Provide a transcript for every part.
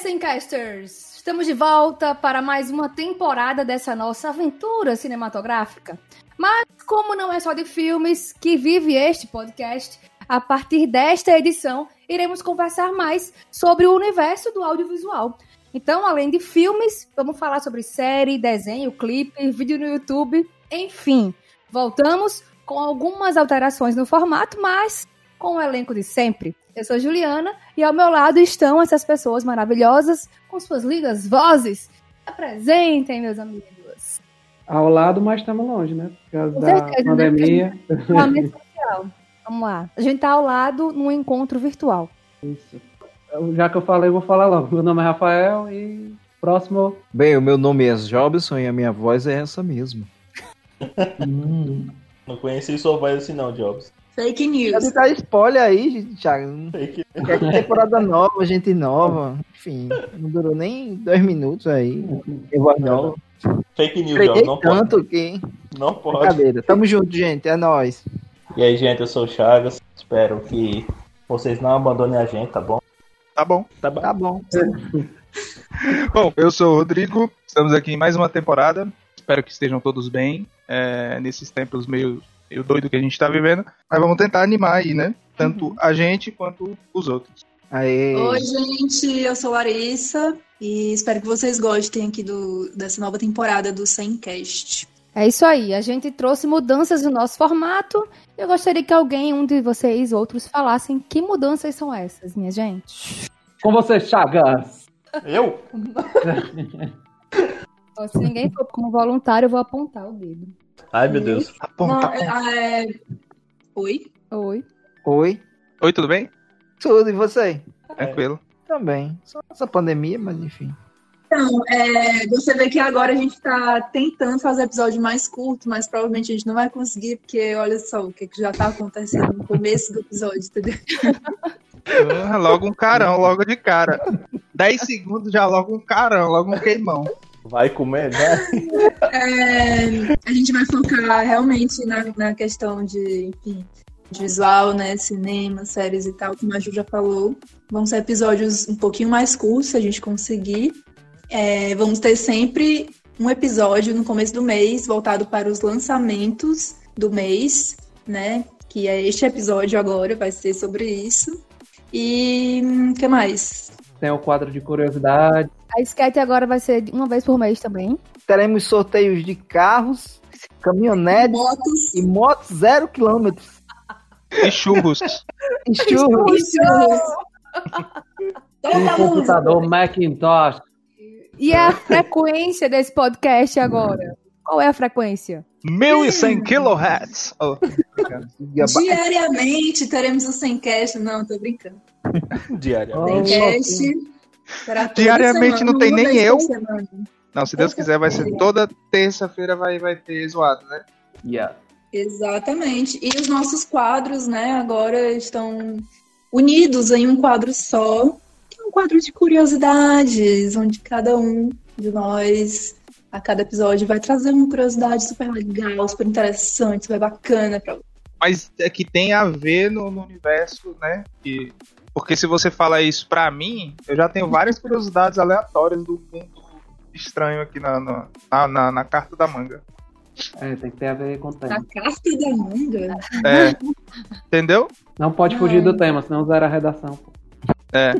Sencasters! Estamos de volta para mais uma temporada dessa nossa aventura cinematográfica. Mas, como não é só de filmes que vive este podcast, a partir desta edição iremos conversar mais sobre o universo do audiovisual. Então, além de filmes, vamos falar sobre série, desenho, clipe, vídeo no YouTube, enfim. Voltamos com algumas alterações no formato, mas com o elenco de sempre. Eu sou Juliana e ao meu lado estão essas pessoas maravilhosas com suas lindas vozes. Apresentem, meus amigos. Ao lado, mas estamos longe, né? Por causa da né? pandemia. Né? Vamos lá. A gente está ao lado num encontro virtual. Isso já que eu falei, vou falar logo. Meu nome é Rafael e próximo. Bem, o meu nome é Jobson e a minha voz é essa mesmo. hum. Não conheci sua voz assim não, Jobs. Fake news. Deve dar spoiler aí, Thiago. Fake news. temporada nova, gente nova. Enfim, não durou nem dois minutos aí. Eu voz nova. Fake news, Jobs. Não tanto pode. que... Não pode. Brincadeira. Tamo junto, gente. É nóis. E aí, gente, eu sou o Chagas. Espero que vocês não abandonem a gente, tá bom? Tá bom. Tá bom. Tá bom. bom, eu sou o Rodrigo. Estamos aqui em mais uma temporada. Espero que estejam todos bem é, nesses tempos meio, meio doido que a gente está vivendo. Mas vamos tentar animar aí, né? Tanto uhum. a gente quanto os outros. Aê. Oi, gente. Eu sou Larissa e espero que vocês gostem aqui do, dessa nova temporada do Semcast. É isso aí, a gente trouxe mudanças no nosso formato. Eu gostaria que alguém, um de vocês, outros, falassem que mudanças são essas, minha gente. Com você, Chagas. Eu? Se ninguém for como voluntário, eu vou apontar o dedo. Ai, meu Deus. Aponta, aponta. É... Oi? Oi. Oi. Oi, tudo bem? Tudo, e você? Tranquilo. Também. Só essa pandemia, mas enfim. Então, é, você vê que agora a gente está tentando fazer episódio mais curto, mas provavelmente a gente não vai conseguir, porque olha só o que, que já está acontecendo no começo do episódio, entendeu? Ah, logo um carão, logo de cara. 10 segundos já logo um carão, logo um queimão. Vai comer, né? É, a gente vai focar realmente na, na questão de, enfim, de visual, né? Cinema, séries e tal, como a Ju já falou. Vão ser episódios um pouquinho mais curtos, se a gente conseguir. É, vamos ter sempre um episódio no começo do mês voltado para os lançamentos do mês, né? Que é este episódio agora, vai ser sobre isso. E o que mais? Tem o quadro de curiosidade. A skate agora vai ser uma vez por mês também. Teremos sorteios de carros, caminhonetes motos. e motos zero quilômetros. E churros. e churros. E churros. um computador Macintosh e a frequência desse podcast agora? Qual é a frequência? 1100 kHz. Oh. Diariamente teremos o Semcast. Não, tô brincando. Diariamente. Semcast. Diariamente não tem nem eu. Não, se Deus quiser, vai ser toda terça-feira vai, vai ter zoado, né? Yeah. Exatamente. E os nossos quadros, né, agora estão unidos em um quadro só, um quadro de curiosidades, onde cada um de nós, a cada episódio, vai trazer uma curiosidade super legal, super interessante, super bacana pra Mas é que tem a ver no, no universo, né? E, porque se você fala isso pra mim, eu já tenho várias curiosidades aleatórias do mundo estranho aqui na, na, na, na carta da manga. É, tem que ter a ver com o tema. Na carta da manga? É. Entendeu? Não pode fugir do tema, senão zera a redação. É.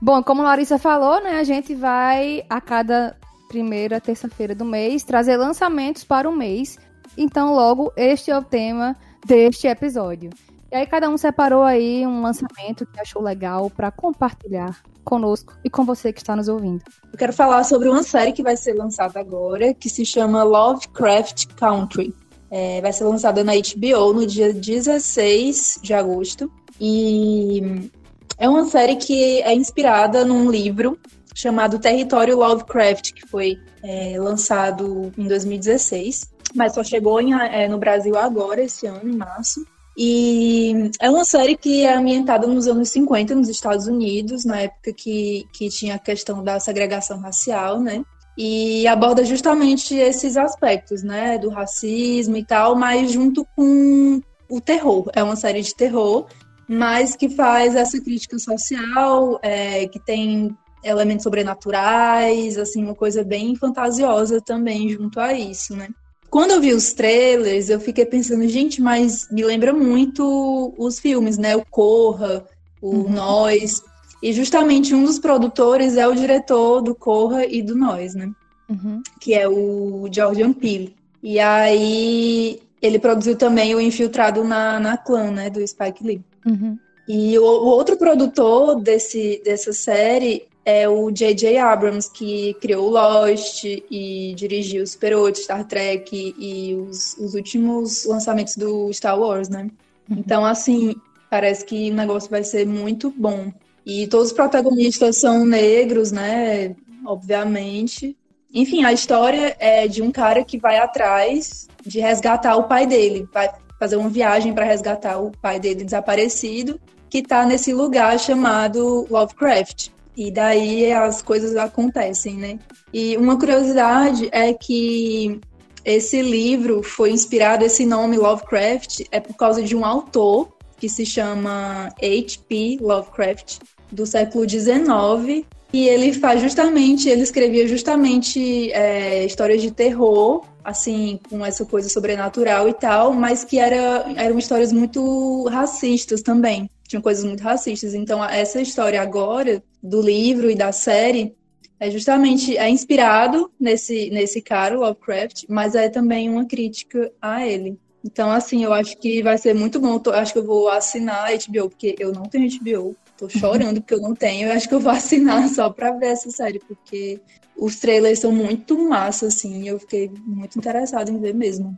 Bom, como a Larissa falou, né, a gente vai a cada primeira terça-feira do mês trazer lançamentos para o mês. Então, logo, este é o tema deste episódio. E aí cada um separou aí um lançamento que achou legal para compartilhar conosco e com você que está nos ouvindo. Eu quero falar sobre uma série que vai ser lançada agora, que se chama Lovecraft Country. É, vai ser lançada na HBO no dia 16 de agosto. E é uma série que é inspirada num livro chamado Território Lovecraft, que foi é, lançado em 2016, mas só chegou em, é, no Brasil agora, esse ano, em março. E é uma série que é ambientada nos anos 50, nos Estados Unidos, na época que, que tinha a questão da segregação racial, né? E aborda justamente esses aspectos, né? Do racismo e tal, mas junto com o terror. É uma série de terror mas que faz essa crítica social, é, que tem elementos sobrenaturais, assim, uma coisa bem fantasiosa também junto a isso, né? Quando eu vi os trailers, eu fiquei pensando, gente, mas me lembra muito os filmes, né? O Corra, o uhum. Nós. E justamente um dos produtores é o diretor do Corra e do Nós, né? Uhum. Que é o Jordan Peele. E aí ele produziu também o Infiltrado na, na Clã, né? Do Spike Lee. Uhum. E o, o, outro produtor desse, dessa série é o J.J. Abrams, que criou Lost e dirigiu Super 8, Star Trek e os, os últimos lançamentos do Star Wars, né? Uhum. Então, assim, parece que o negócio vai ser muito bom. E todos os protagonistas são negros, né? Obviamente. Enfim, a história é de um cara que vai atrás de resgatar o pai dele. Vai fazer uma viagem para resgatar o pai dele desaparecido, que está nesse lugar chamado Lovecraft. E daí as coisas acontecem, né? E uma curiosidade é que esse livro foi inspirado, esse nome Lovecraft é por causa de um autor que se chama H.P. Lovecraft, do século XIX, e ele faz justamente, ele escrevia justamente é, histórias de terror, assim, com essa coisa sobrenatural e tal, mas que era, eram histórias muito racistas também tinham coisas muito racistas. Então, essa história agora do livro e da série é justamente é inspirado nesse nesse cara Lovecraft, mas é também uma crítica a ele. Então, assim, eu acho que vai ser muito bom. Eu acho que eu vou assinar a HBO, porque eu não tenho HBO. Tô chorando porque eu não tenho. Eu acho que eu vou assinar só pra ver essa série, porque os trailers são muito massa, assim. Eu fiquei muito interessada em ver mesmo.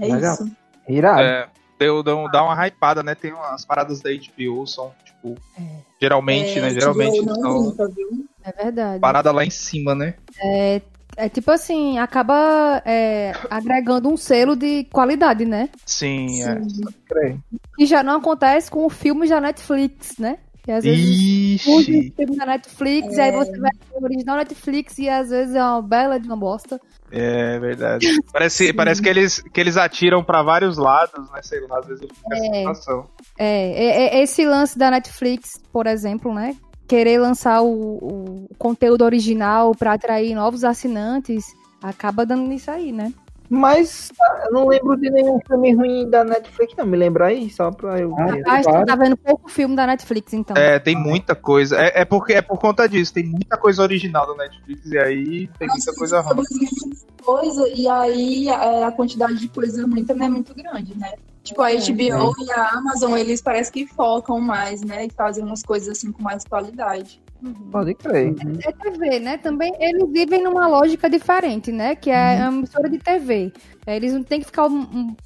É Legal. isso. Irado. É, deu, deu, dá uma hypada, né? Tem umas paradas da HBO, são, tipo, é. geralmente, é, né? Geralmente são. É verdade. Parada lá em cima, né? É, é tipo assim, acaba é, agregando um selo de qualidade, né? Sim, Sim. é. E já não acontece com filmes da Netflix, né? E às vezes Ixi. filme da Netflix, é. e aí você vai o original Netflix e às vezes é uma bela de uma bosta. É verdade. Parece, parece que, eles, que eles atiram para vários lados, né? Sei lá, às vezes eu fico é. situação. É, é, é, esse lance da Netflix, por exemplo, né? Querer lançar o, o conteúdo original para atrair novos assinantes, acaba dando nisso aí, né? Mas eu não lembro de nenhum filme ruim da Netflix, não. Me lembra aí, só pra eu ah, ver. Ah, você tá vendo pouco filme da Netflix, então. É, tem muita coisa. É, é, porque, é por conta disso. Tem muita coisa original da Netflix e aí tem muita coisa ruim. Coisa, e aí a, a quantidade de coisa ruim também é muito grande, né? Tipo, a HBO é. e a Amazon, eles parece que focam mais, né? E fazem umas coisas assim com mais qualidade. Uhum. Pode crer. É, é TV, né? Também eles vivem numa lógica diferente, né? Que é uhum. a emissora de TV. É, eles não têm que ficar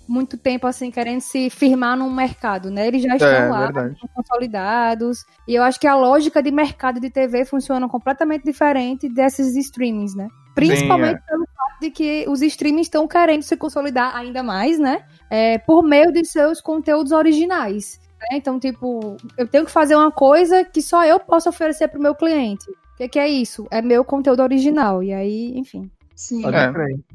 muito tempo assim querendo se firmar num mercado, né? Eles já é, estão é, lá, estão consolidados. E eu acho que a lógica de mercado de TV funciona completamente diferente desses streamings, né? Principalmente Sim, é. pelo fato de que os streamings estão querendo se consolidar ainda mais, né? É, por meio de seus conteúdos originais. Né? Então, tipo, eu tenho que fazer uma coisa que só eu posso oferecer para o meu cliente. O que, que, é isso? É meu conteúdo original. E aí, enfim. Sim. É.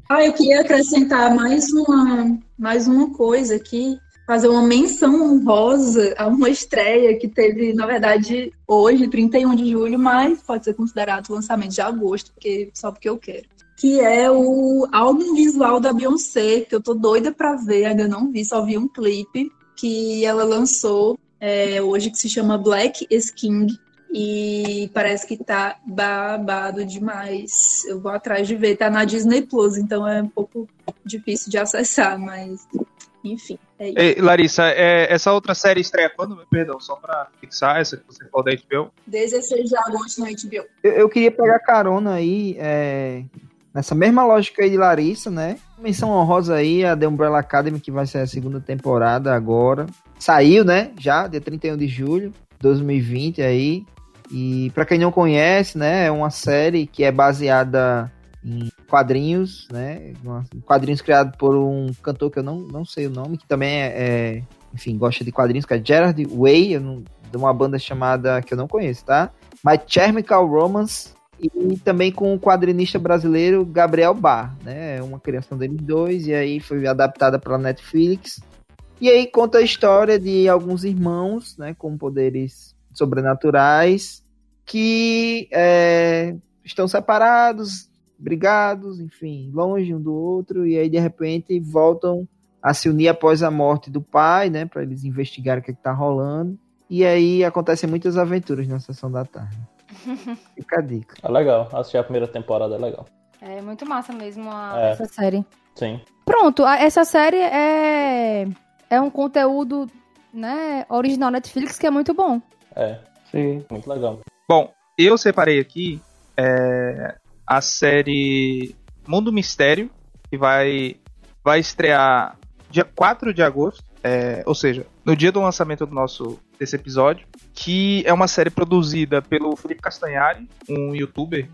Ah, eu queria acrescentar mais uma, mais uma coisa aqui. Fazer uma menção honrosa a uma estreia que teve, na verdade, hoje, 31 de julho, mas pode ser considerado lançamento de agosto, porque, só porque eu quero que é o álbum visual da Beyoncé, que eu tô doida pra ver, ainda não vi, só vi um clipe que ela lançou é, hoje que se chama Black Skin e parece que tá babado demais. Eu vou atrás de ver, tá na Disney Plus, então é um pouco difícil de acessar, mas enfim. É isso. Ei, Larissa, é, essa outra série estreia quando? Perdão, só pra fixar essa que você falou da HBO. 16 de agosto na HBO. Eu, eu queria pegar carona aí, é, nessa mesma lógica aí de Larissa, né? Menção honrosa aí a The Umbrella Academy, que vai ser a segunda temporada agora. Saiu, né? Já, dia 31 de julho de 2020 aí. E para quem não conhece, né, é uma série que é baseada em quadrinhos, né? Quadrinhos criados por um cantor que eu não, não sei o nome, que também é, é enfim, gosta de quadrinhos, que é Gerard Way, não, de uma banda chamada que eu não conheço, tá? My Chemical Romance, e também com o quadrinista brasileiro Gabriel Bar, né? É uma criação deles dois, e aí foi adaptada para Netflix. E aí conta a história de alguns irmãos, né, com poderes sobrenaturais, que é, estão separados, brigados, enfim, longe um do outro, e aí de repente voltam a se unir após a morte do pai, né, para eles investigarem o que, é que tá rolando. E aí acontecem muitas aventuras na sessão da tarde. Fica a dica. É legal. Assistir a primeira temporada é legal. É muito massa mesmo a- É. essa série. Sim. Pronto, a- essa série é, é um conteúdo né, original Netflix que é muito bom. É. Sim. Muito legal. Bom, eu separei aqui é, a série Mundo Mistério, que vai, vai estrear dia 4 de agosto, é, ou seja, no dia do lançamento do nosso desse episódio, que é uma série produzida pelo Felipe Castanhari, um youtuber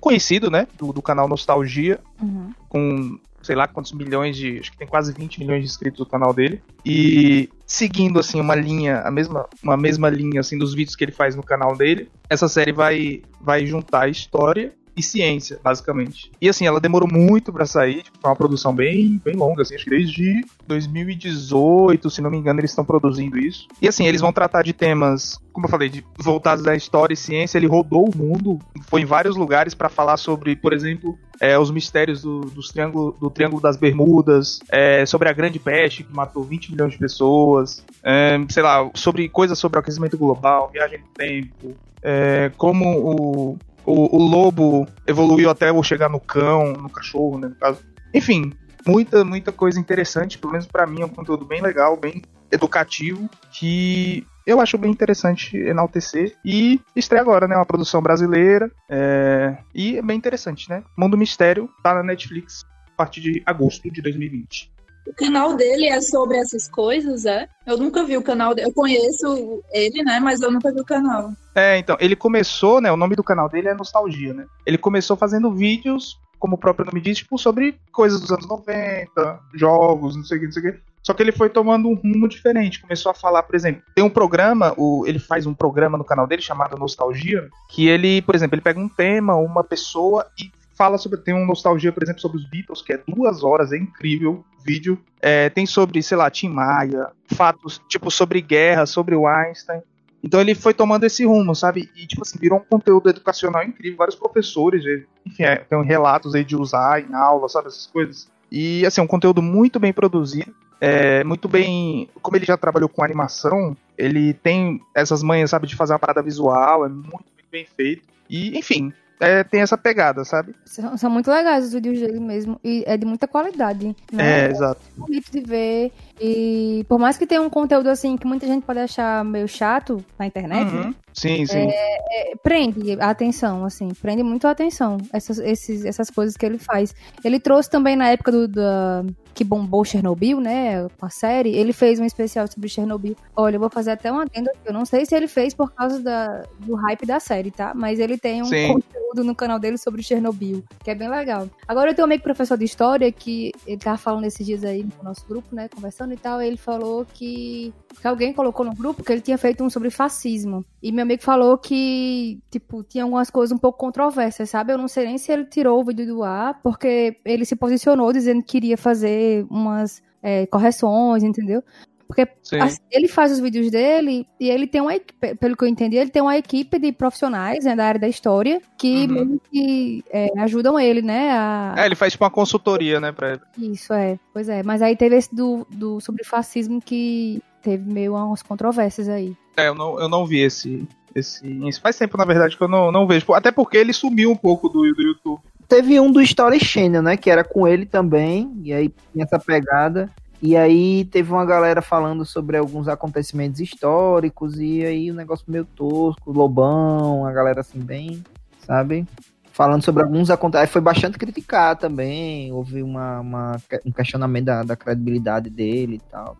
conhecido, né, do, do canal Nostalgia, Uhum. com sei lá quantos milhões de. Acho que tem quase 20 milhões de inscritos no canal dele. E seguindo assim uma linha, a mesma, uma mesma linha assim dos vídeos que ele faz no canal dele, essa série vai, vai juntar história e ciência, basicamente. E assim, ela demorou muito pra sair, tipo, foi uma produção bem, bem longa, assim, acho que desde 2018, se não me engano, eles estão produzindo isso. E assim, eles vão tratar de temas, como eu falei, de, voltados da história e ciência. Ele rodou o mundo, foi em vários lugares pra falar sobre, por exemplo, é, os mistérios do, dos triângulo, do Triângulo das Bermudas, é, sobre a Grande Peste, que matou 20 milhões de pessoas, é, sei lá, sobre coisas sobre o aquecimento global, viagem no tempo, é, como o, o, o lobo evoluiu até chegar no cão, no cachorro, né, no caso. Enfim, muita, muita coisa interessante, pelo menos pra mim é um conteúdo bem legal, bem educativo, que eu acho bem interessante enaltecer. E estreia agora, né? Uma produção brasileira. é, E é bem interessante, né? Mundo Mistério tá na Netflix a partir de agosto de 2020. O canal dele é sobre essas coisas, é? Eu nunca vi o canal dele. Eu conheço ele, né? Mas eu nunca vi o canal. É, então, ele começou, né? O nome do canal dele é Nostalgia, né? Ele começou fazendo vídeos, como o próprio nome diz, tipo, sobre coisas dos anos 90, jogos, não sei o que, não sei o que. Só que ele foi tomando um rumo diferente. Começou a falar, por exemplo, tem um programa, o, ele faz um programa no canal dele chamado Nostalgia, que ele, por exemplo, ele pega um tema, uma pessoa e fala sobre. Tem um Nostalgia, por exemplo, sobre os Beatles, que é duas horas, é incrível o vídeo. É, tem sobre, sei lá, Tim Maia, fatos, tipo, sobre guerra, sobre o Einstein. Então ele foi tomando esse rumo, sabe? E, tipo assim, virou um conteúdo educacional incrível. Vários professores, enfim, é, tem relatos aí de usar em aula, sabe? Essas coisas. E, assim, um conteúdo muito bem produzido. É, muito bem. Como ele já trabalhou com animação, ele tem essas manhas, sabe, de fazer uma parada visual, é muito, muito bem feito. E, enfim, é, tem essa pegada, sabe? São, são muito legais os vídeos dele mesmo. E é de muita qualidade. Né? É, exato. bonito de ver. E por mais que tenha um conteúdo assim que muita gente pode achar meio chato na internet, né? Uhum. Sim, sim. É, prende a atenção, assim, prende muito a atenção essas, esses, essas coisas que ele faz. Ele trouxe também na época do, da, que bombou Chernobyl, né, com a série, ele fez um especial sobre Chernobyl. Olha, eu vou fazer até uma adenda, eu não sei se ele fez por causa da, do hype da série, tá? Mas ele tem um Sim. conteúdo no canal dele sobre Chernobyl, que é bem legal. Agora eu tenho um amigo professor de história que ele tava falando esses dias aí no nosso grupo, né, conversando e tal, ele falou que, que alguém colocou no grupo que ele tinha feito um sobre fascismo. E meu amigo falou que, tipo, tinha algumas coisas um pouco controversas, sabe? Eu não sei nem se ele tirou o vídeo do ar, porque ele se posicionou dizendo que queria fazer umas é, correções, entendeu? Porque Sim. assim, ele faz os vídeos dele e ele tem uma equipe, pelo que eu entendi, ele tem uma equipe de profissionais né, da área da história que Uhum. meio que é, ajudam ele, né? A... É, ele faz tipo uma consultoria, né, pra Isso, é. Pois é. Mas aí teve esse do, do sobre fascismo que teve meio umas controvérsias aí. É, eu não, eu não vi esse, esse. isso Faz tempo, na verdade, que eu não, não vejo. Até porque ele sumiu um pouco do, do YouTube. Teve um do Story Channel, né? Que era com ele também. E aí tinha essa pegada. E aí teve uma galera falando sobre alguns acontecimentos históricos. E aí o negócio meio tosco, Lobão, a galera assim, bem, sabe? Falando sobre alguns acontecimentos. Foi bastante criticado também. Houve uma, uma- um questionamento da, da credibilidade dele e tal.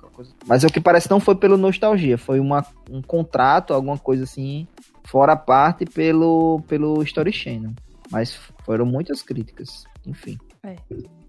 Mas o que parece não foi pelo nostalgia. Foi uma, um contrato, alguma coisa assim, fora a parte pelo, pelo Story Channel. Mas foram muitas críticas. Enfim.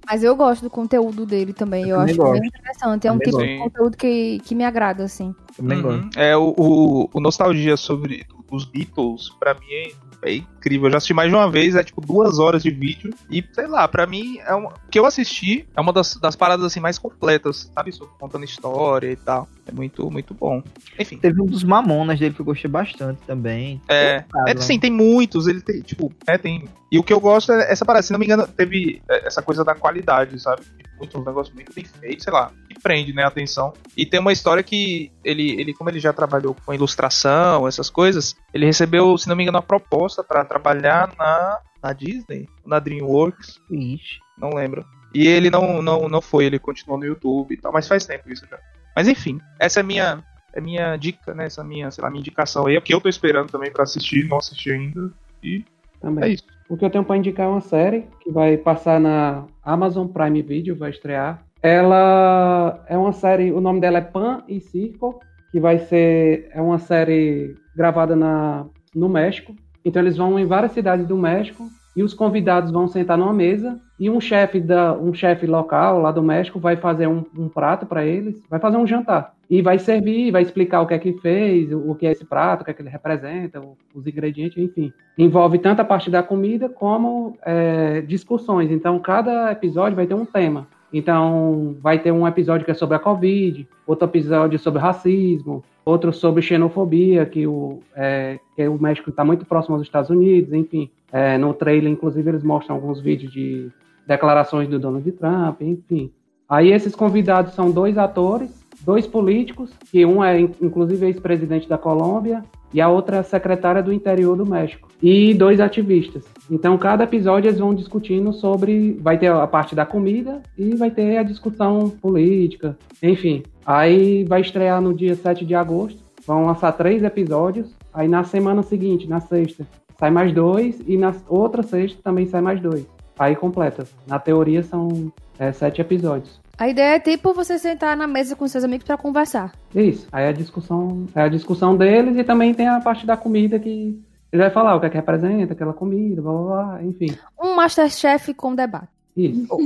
Mas eu gosto do conteúdo dele também. Eu, também acho gosto. bem interessante. É um Também tipo gosto. de conteúdo que, que me agrada, assim. Também Uhum. gosto. É, o, o, o nostalgia sobre os Beatles, pra mim, é, é incrível. Eu já assisti mais de uma vez, é tipo duas horas de vídeo. E, sei lá, pra mim, é uma, o que eu assisti é uma das, das paradas assim mais completas, sabe? Contando história e tal. É muito, muito bom. Enfim. Teve um dos Mamonas dele que eu gostei bastante também. É, é né? sim, tem muitos, ele tem, tipo, é, tem. E o que eu gosto é essa parada, se não me engano, teve é, essa coisa da qualidade, sabe? Muito, um negócio muito bem feito, sei lá, prende, né, a atenção. E tem uma história que ele, ele como ele já trabalhou com ilustração, essas coisas, ele recebeu, se não me engano, uma proposta pra trabalhar na, na Disney, na DreamWorks, Ixi. não lembro. E ele não, não, não foi, ele continuou no YouTube e tal, mas faz tempo isso já. Mas enfim, essa é a minha, é minha dica, né? Essa é a minha, sei lá, minha indicação aí, é o que eu tô esperando também pra assistir, não assisti ainda. E Também. é isso. O que eu tenho pra indicar é uma série que vai passar na Amazon Prime Video, vai estrear. Ela é uma série, o nome dela é Pan e Circo, que vai ser é uma série gravada na no México. Então eles vão em várias cidades do México e os convidados vão sentar numa mesa e um chefe da um chefe local lá do México vai fazer um, um prato para eles, vai fazer um jantar e vai servir, vai explicar o que é que fez, o, que é esse prato, o que é que ele representa, os ingredientes, enfim. Envolve tanto a parte da comida como é, discussões. Então cada episódio vai ter um tema. Então, vai ter um episódio que é sobre a Covid, outro episódio sobre racismo, outro sobre xenofobia, que o, é, que o México está muito próximo aos Estados Unidos, enfim. É, no trailer, inclusive, eles mostram alguns vídeos de declarações do Donald Trump, enfim. Aí esses convidados são dois atores, dois políticos, que um é in- inclusive ex-presidente da Colômbia e a outra é secretária do interior do México. E dois ativistas. Então, cada episódio eles vão discutindo sobre. Vai ter a parte da comida e vai ter a discussão política, enfim. Aí vai estrear no dia 7 de agosto. Vão lançar três episódios. Aí na semana seguinte, na sexta, sai mais dois. E na outra sexta também sai mais dois. Aí completa. Na teoria são é, sete episódios. A ideia é tipo você sentar na mesa com seus amigos pra conversar. Isso. Aí a discussão é a discussão deles e também tem a parte da comida que ele vai falar o que é que representa aquela comida, blá blá blá, enfim. Um Masterchef com debate. Isso.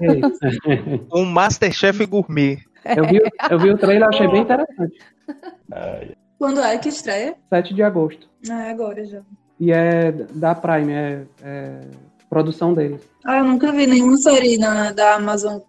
É. Um Masterchef Gourmet. Eu vi, eu vi o trailer, achei bem interessante. Quando é que estreia? 7 de agosto. Ah, é agora já. E é da Prime, é, é produção deles. Ah, eu nunca vi nenhuma série na, da Amazon é,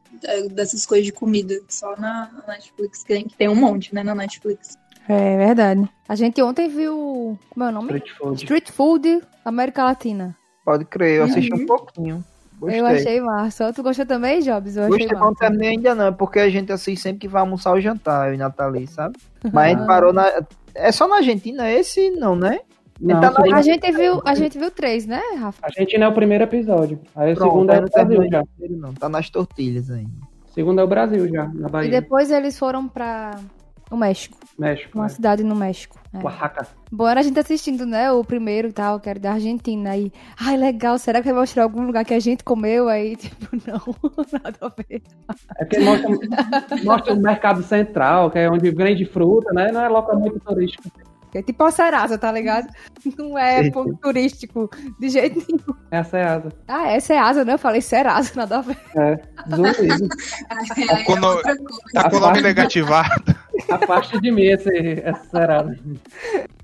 dessas coisas de comida. Só na, Netflix, que tem, que tem um monte, né, na Netflix. É verdade. A gente ontem viu. Como é o nome? Street Food. Street Food América Latina. Pode crer, eu assisti Uhum. um pouquinho. Gostei. Eu achei massa. Tu gostou também, Jobs? Eu achei Gostei, mas não terminei ainda não, é porque a gente assiste sempre que vai almoçar ou jantar, eu e Nathalie, sabe? Mas a gente Ah. parou na... É só na Argentina esse, não, né? Não, Tá o segundo- A gente viu, a gente viu três, né, Rafa? a Argentina é o primeiro episódio. Aí o Pronto, segundo é o não Brasil já. não. Tá nas tortilhas ainda. O segundo é o Brasil já, na E Bahia. depois eles foram pra o México. México. Uma É. cidade no México. É. Oaxaca. Bom, era a gente assistindo, né? O primeiro e tal, que era da Argentina. Aí, ai, legal, será que vai mostrar algum lugar que a gente comeu? Aí, tipo, não, nada a ver. É porque mostra, mostra o mercado central, que é onde vende fruta, né? Não é localmente turístico. É tipo a Serasa, tá ligado? Não é ponto turístico de jeito nenhum. É a Ceasa. Ah, é Serasa, né? Eu falei Serasa, nada a ver. É. Aí com é no-. Tá com o nome negativado. Afaste de mim esse, essa Ceasa.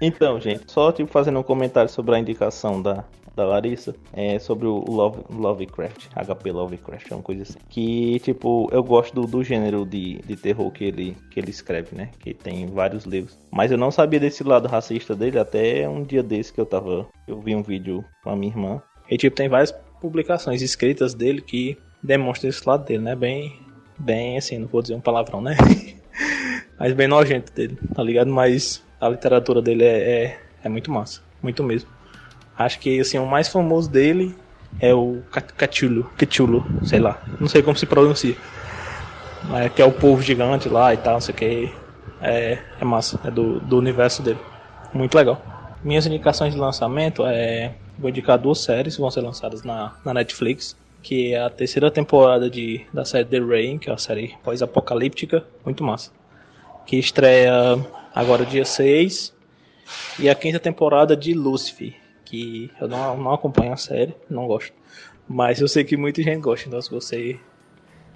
Então, gente, só tipo fazendo um comentário sobre a indicação da, da Larissa, é sobre o Love, Lovecraft, HP Lovecraft, é uma coisa assim. Que, tipo, eu gosto do, do gênero de, de terror que ele, que ele escreve, né? Que tem vários livros. Mas eu não sabia desse lado racista dele até um dia desse que eu tava. Eu vi um vídeo com a minha irmã. E, tipo, tem várias publicações escritas dele que demonstram esse lado dele, né? Bem, bem assim, não vou dizer um palavrão, né? Mas bem nojento dele, tá ligado? Mas a literatura dele é, é, é muito massa, muito mesmo. Acho que assim, o mais famoso dele é o Ca- Cthulhu, Cthulhu, sei lá, não sei como se pronuncia. Mas que é o povo gigante lá e tal, não sei o que. É, é massa, é do, do universo dele. Muito legal. Minhas indicações de lançamento é. Vou indicar duas séries que vão ser lançadas na, na Netflix. Que é a terceira temporada de, da série The Rain, que é uma série pós-apocalíptica. Muito massa que estreia agora dia 6, e a quinta temporada de Lucifer, que eu não, não acompanho a série, não gosto. Mas eu sei que muita gente gosta, então se você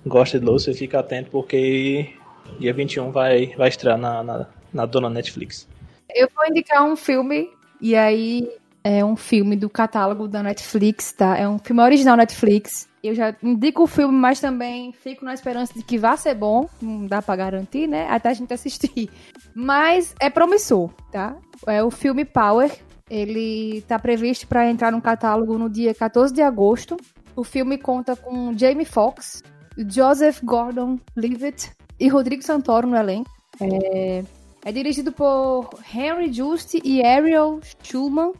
gosta de Lucifer, fica atento porque dia 21 vai, vai estrear na, na, na dona Netflix. Eu vou indicar um filme, e aí é um filme do catálogo da Netflix, tá? É um filme original Netflix. Eu já indico o filme, mas também fico na esperança de que vá ser bom. Não dá pra garantir, né? Até a gente assistir. Mas é promissor, tá? É o filme Power. Ele tá previsto para entrar no catálogo no dia 14 de agosto. O filme conta com Jamie Foxx, Joseph Gordon-Levitt e Rodrigo Santoro no elenco. É, é dirigido por Henry Just e Ariel Schulman.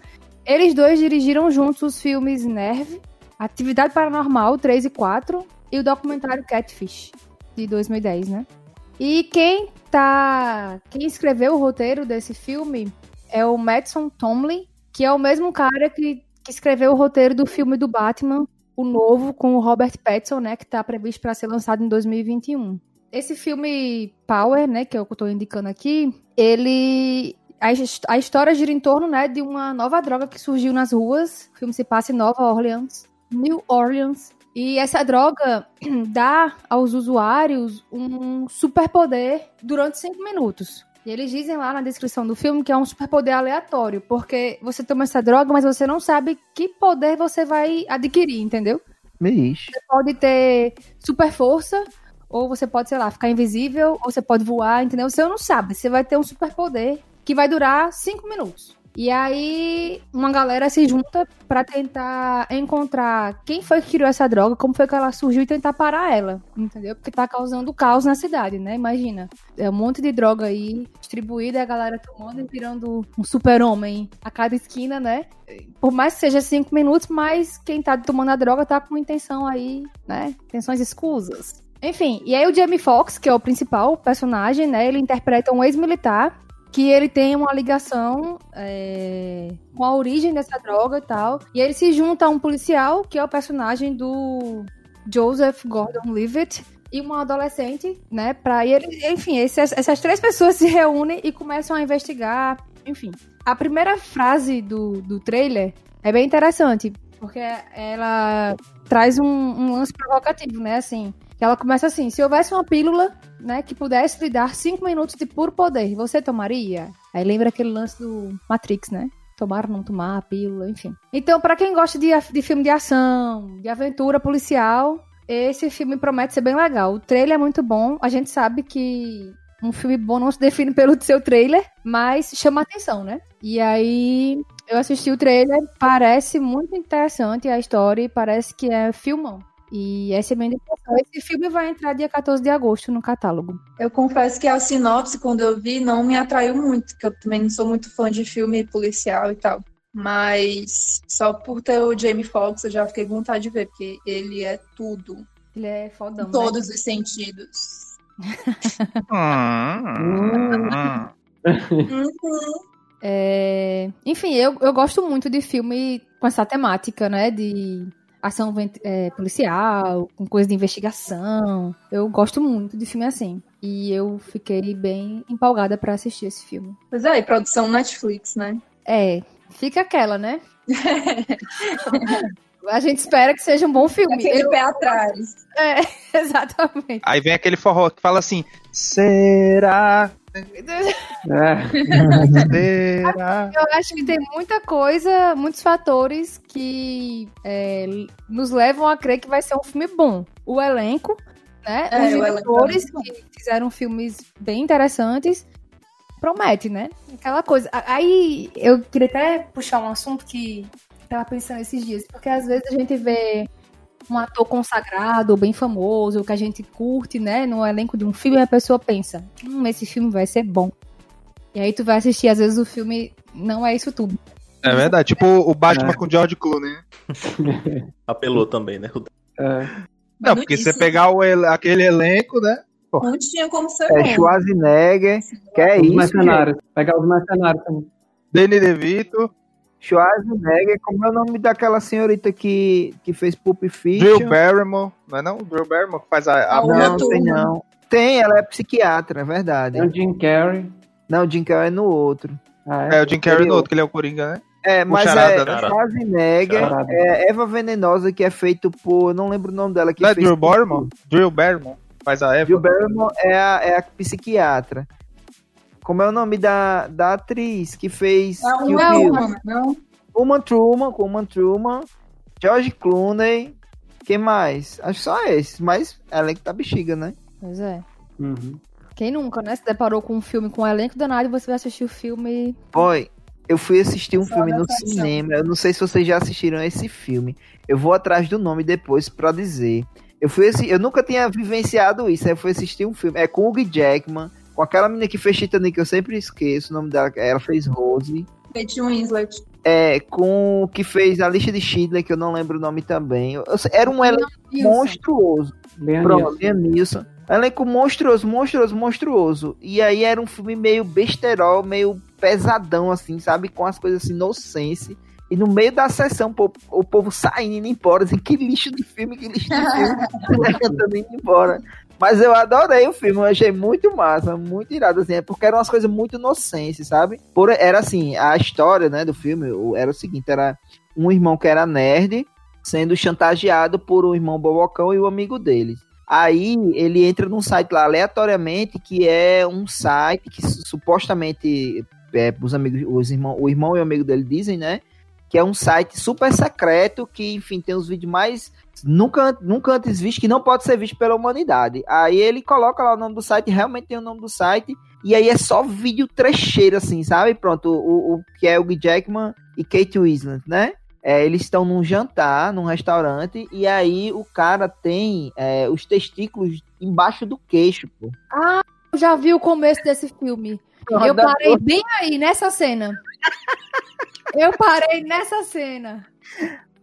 Eles dois dirigiram juntos os filmes Nerve, Atividade Paranormal 3 e 4 e o documentário Catfish, de 2010, né? E quem tá. Quem escreveu o roteiro desse filme é o Madison Tomlin, que é o mesmo cara que, que escreveu o roteiro do filme do Batman, o novo, com o Robert Pattinson, né? Que tá previsto para ser lançado em 2021. Esse filme Power, né, que é eu tô indicando aqui, ele a, a história gira em torno, né, de uma nova droga que surgiu nas ruas. O filme se passa em Nova Orleans, New Orleans. E essa droga dá aos usuários um superpoder durante cinco minutos. E eles dizem lá na descrição do filme que é um superpoder aleatório, porque você toma essa droga, mas você não sabe que poder você vai adquirir, entendeu? Vixe. Você pode ter super força, ou você pode, sei lá, ficar invisível, ou você pode voar, entendeu? Você não sabe. Você vai ter um superpoder que vai durar cinco minutos. E aí, uma galera se junta para tentar encontrar quem foi que criou essa droga, como foi que ela surgiu e tentar parar ela, entendeu? Porque tá causando caos na cidade, né? Imagina. É um monte de droga aí distribuída, a galera tomando e virando um super-homem a cada esquina, né? Por mais que seja cinco minutos, mas quem tá tomando a droga tá com intenção aí, né? Intenções escusas. Enfim, e aí o Jamie Foxx, que é o principal personagem, né? Ele interpreta um ex-militar que ele tem uma ligação é, com a origem dessa droga e tal. E ele se junta a um policial, que é o personagem do Joseph Gordon-Levitt, e uma adolescente, né? Pra, e ele, enfim, esses, essas três pessoas se reúnem e começam a investigar. Enfim, a primeira frase do, do trailer é bem interessante, porque ela traz um, um lance provocativo, né? Assim, ela começa assim: se houvesse uma pílula, né, que pudesse lhe dar cinco minutos de puro poder, você tomaria? Aí lembra aquele lance do Matrix, né? Tomar ou não tomar a pílula, enfim. Então, para quem gosta de, de filme de ação, de aventura policial, esse filme promete ser bem legal. O trailer é muito bom. A gente sabe que um filme bom não se define pelo seu trailer, mas chama atenção, né? E aí eu assisti o trailer, parece muito interessante a história e parece que é filmão. E essa é minha indicação. Esse filme vai entrar dia 14 de agosto no catálogo. Eu confesso que a sinopse, quando eu vi, não me atraiu muito, porque eu também não sou muito fã de filme policial e tal. Mas só por ter o Jamie Foxx eu já fiquei com vontade de ver, porque ele é tudo. Ele é fodão. Em né? todos os sentidos. Hum. Uhum. É, Enfim, eu, eu gosto muito de filme com essa temática, né? De ação é, policial, com coisa de investigação. Eu gosto muito de filme assim. E eu fiquei bem empolgada pra assistir esse filme. Pois é, e produção Netflix, né? É, fica aquela, né? A gente espera que seja um bom filme. Aquele Eu- pé atrás. É, exatamente. Aí vem aquele forró que fala assim: será? É? Eu acho que tem muita coisa, muitos fatores que é, nos levam a crer que vai ser um filme bom. O elenco, né? É, Os diretores bom. que fizeram filmes bem interessantes. Promete, né? Aquela coisa. Aí eu queria até puxar um assunto que tava pensando esses dias, porque às vezes a gente vê um ator consagrado, bem famoso, que a gente curte, né, no elenco de um filme, a pessoa pensa, hum, esse filme vai ser bom. E aí tu vai assistir, às vezes o filme não é isso tudo. É verdade, tipo o Batman É. com o George Clooney. Apelou também, né? é. Não, porque você pegar o ele- aquele elenco, né? Não tinha como ser É bom. Schwarzenegger, que é Os isso, mercenários. Pegar os mercenários também. Danny DeVito, Schwarzenegger, como é o nome daquela senhorita que, que fez Pulp Fiction? Drew Barrymore, não é não? Drew Barrymore que faz a... a Não, mulher Não, tem não. Tem, ela é psiquiatra, é verdade. Tem o Jim Carrey. Não, o Jim Carrey é no outro. Ah, É, o Jim Carrey no Anterior. outro, que ele é o Coringa, né? É, mas charada, é né? Schwarzenegger, Charada. é Eva Venenosa, que é feito por. Não lembro o nome dela. Que Não é Drew Barrymore? Drew Barrymore faz a Eva. Drew Barrymore é a, é a psiquiatra. Como é o nome da, da atriz que fez É Kill uma Bill? uma, não? Uma Truman, com uma Truman, George Clooney, quem mais? Acho que só esses, mas elenco tá bexiga, né? Pois é. Uhum. Quem nunca, né? Se deparou com um filme com um elenco danado e você vai assistir o filme. Boy, eu fui assistir um Só filme no adaptação. cinema, eu não sei se vocês já assistiram esse filme. Eu vou atrás do nome depois pra dizer. Eu fui assi- eu nunca tinha vivenciado isso, aí eu fui assistir um filme, é com o Hugh Jackman, com aquela menina que fez Titanic, que eu sempre esqueço o nome dela, ela fez Rose. Kate Winslet. É, com o que fez a lista de Schindler, que eu não lembro o nome também. Eu- era um elenco monstruoso. Liam Pronto, Neeson. Liam Neeson. Elenco monstruoso, monstruoso, monstruoso. E aí era um filme meio besterol, meio pesadão, assim, sabe? Com as coisas assim, no sense. E no meio da sessão, pô, o povo saindo, indo embora, assim, que lixo de filme, que lixo de filme. Levantando e indo embora. Mas eu adorei o filme, eu achei muito massa, muito irado, assim, é porque eram umas coisas muito inocentes, sabe? Por, era assim, a história, né, do filme era o seguinte, era um irmão que era nerd, sendo chantageado por um irmão bobocão e o amigo deles. Aí ele entra num site lá aleatoriamente, que é um site que su- supostamente é, os amigos, os irmão, o irmão e o amigo dele dizem, né? Que é um site super secreto, que, enfim, tem os vídeos mais nunca, nunca antes vistos, que não pode ser visto pela humanidade. Aí ele coloca lá o nome do site, realmente tem o nome do site, e aí é só vídeo trecheiro, assim, sabe? Pronto, o, o que é o Jackman e Kate Winslet, né? É, eles estão num jantar, num restaurante, e aí o cara tem é, os testículos embaixo do queixo, pô. Eu já vi o começo desse filme. Eu parei bem aí, nessa cena. Eu parei nessa cena.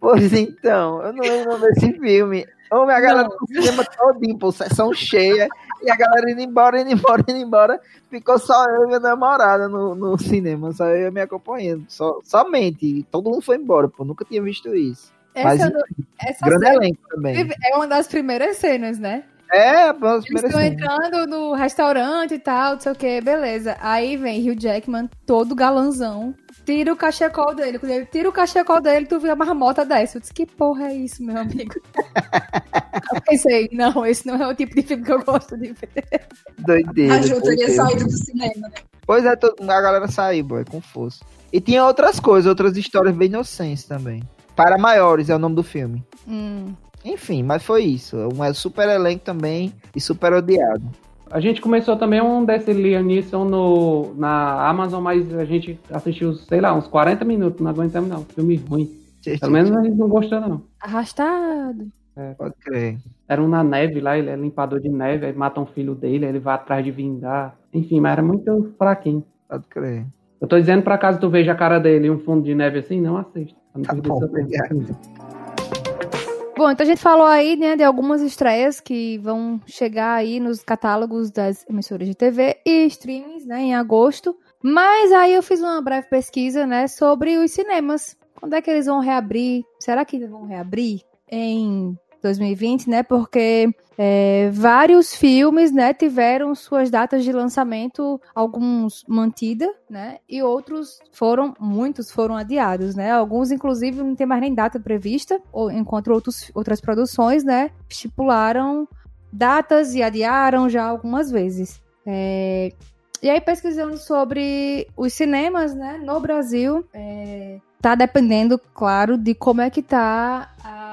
Pois então, eu não lembro desse filme. Homem, a galera do cinema todinho, pô, sessão cheia, e a galera indo embora, indo embora, indo embora. Ficou só eu e minha namorada no, no cinema, só eu me acompanhando. Só, somente. Todo mundo foi embora, pô, nunca tinha visto isso. Mas, Essa, essa Grande cena elenco também. é uma das primeiras cenas, né? É, pô, as Eles estão entrando no restaurante e tal, não sei o que, beleza. Aí vem Hugh Jackman, todo galanzão, tira o cachecol dele. Quando ele tira o cachecol dele, tu vê a marmota desce. Eu disse, que porra é isso, meu amigo? eu pensei, não, esse não é o tipo de filme que eu gosto de ver. Doideira. A Ju teria saído do cinema. né? Pois é, a galera saiu, boy, com força. E tinha outras coisas, outras histórias bem inocentes também. Para maiores é o nome do filme. Hum. Enfim, mas foi isso. Um é super elenco também e super odiado. A gente começou também um desse Liam Neeson no, na Amazon, mas a gente assistiu, sei lá, uns 40 minutos, não aguentamos não. Filme ruim. Pelo menos a gente não gostou não. Arrastado. Pode crer. Era um na neve lá, ele é limpador de neve, aí mata um filho dele, aí ele vai atrás de vingar. Enfim, mas era muito fraquinho. Pode crer. Eu tô dizendo pra caso tu veja a cara dele e um fundo de neve assim, não assista. Não Tá bom, obrigado. Bom, então a gente falou aí, né, de algumas estreias que vão chegar aí nos catálogos das emissoras de TV e streamings, né, em agosto. Mas aí eu fiz uma breve pesquisa, né, sobre os cinemas. Quando é que eles vão reabrir? Será que eles vão reabrir em 2020, né? Porque é, vários filmes, né, tiveram suas datas de lançamento, alguns mantida, né, e outros foram, muitos foram adiados, né, alguns inclusive não tem mais nem data prevista, ou enquanto outros, outras produções, né, estipularam datas e adiaram já algumas vezes. É, e aí pesquisando sobre os cinemas, né, no Brasil, é, tá dependendo, claro, de como é que tá a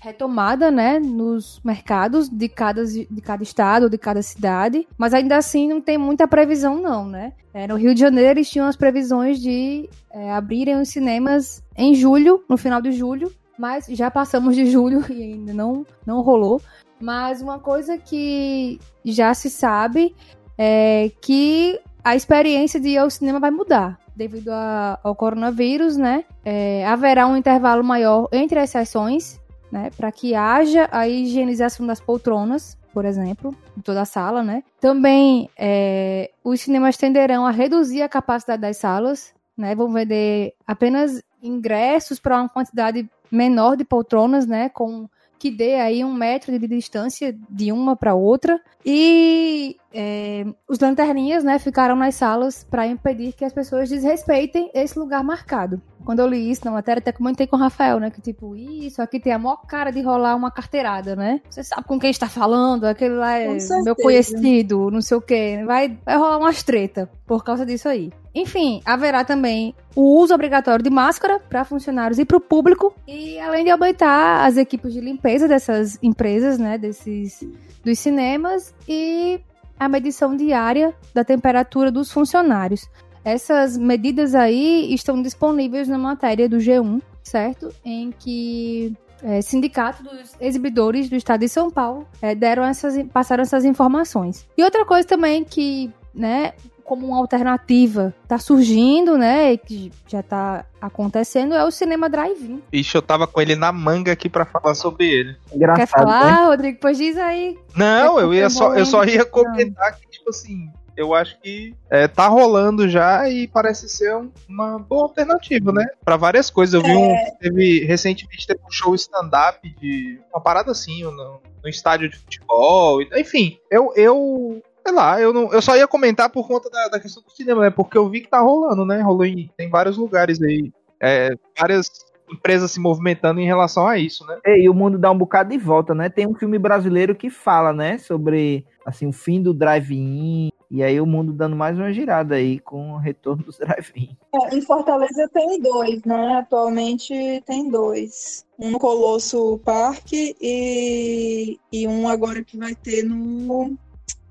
retomada, né, nos mercados de cada, de cada estado, de cada cidade, mas ainda assim não tem muita previsão não, né? É, no Rio de Janeiro eles tinham as previsões de é, abrirem os cinemas em julho, no final de julho, mas já passamos de julho e ainda não, não rolou. Mas uma coisa que já se sabe é que a experiência de ir ao cinema vai mudar devido a, ao coronavírus, né? É, haverá um intervalo maior entre as sessões, né? Para que haja a higienização das poltronas, por exemplo, em toda a sala, né? Também é, os cinemas tenderão a reduzir a capacidade das salas, né? Vão vender apenas ingressos para uma quantidade menor de poltronas, né? Com que dê aí um metro de distância de uma para outra. E é, os lanterninhas, né, ficaram nas salas para impedir que as pessoas desrespeitem esse lugar marcado. Quando eu li isso na matéria, até comentei com o Rafael, né, que tipo, isso aqui tem a maior cara de rolar uma carteirada, né? Você sabe com quem está falando, aquele lá é meu conhecido, não sei o quê. Vai, vai rolar umas treta por causa disso aí. Enfim, haverá também o uso obrigatório de máscara para funcionários e para o público, e além de aumentar as equipes de limpeza dessas empresas, né, desses dos cinemas e a medição diária da temperatura dos funcionários. Essas medidas aí estão disponíveis na matéria do G1, certo? Em que é, sindicato dos exibidores do estado de São Paulo é, deram essas, passaram essas informações. E outra coisa também que, né, como uma alternativa tá surgindo, né, e que já tá acontecendo, é o cinema drive-in. Ixi, eu tava com ele na manga aqui para falar sobre ele. Engraçado, Quer falar, né? Rodrigo? Pois diz aí. Não, eu ia só, eu só ia comentar que, tipo assim, eu acho que é, tá rolando já e parece ser um, uma boa alternativa, né? Para várias coisas. Eu vi um. É. Teve, recentemente teve um show stand-up de. Uma parada assim, no, no estádio de futebol. Enfim, eu, eu sei lá, eu, não, eu só ia comentar por conta da, da questão do cinema, né? Porque eu vi que tá rolando, né? Rolou em tem vários lugares aí. É, várias empresas se movimentando em relação a isso, né? É, e o mundo dá um bocado de volta, né? Tem um filme brasileiro que fala, né, sobre assim o fim do drive-in e aí o mundo dando mais uma girada aí com o retorno dos drive-in. É, em Fortaleza tem dois, né? Atualmente tem dois. Um no Colosso Parque e, e um agora que vai ter no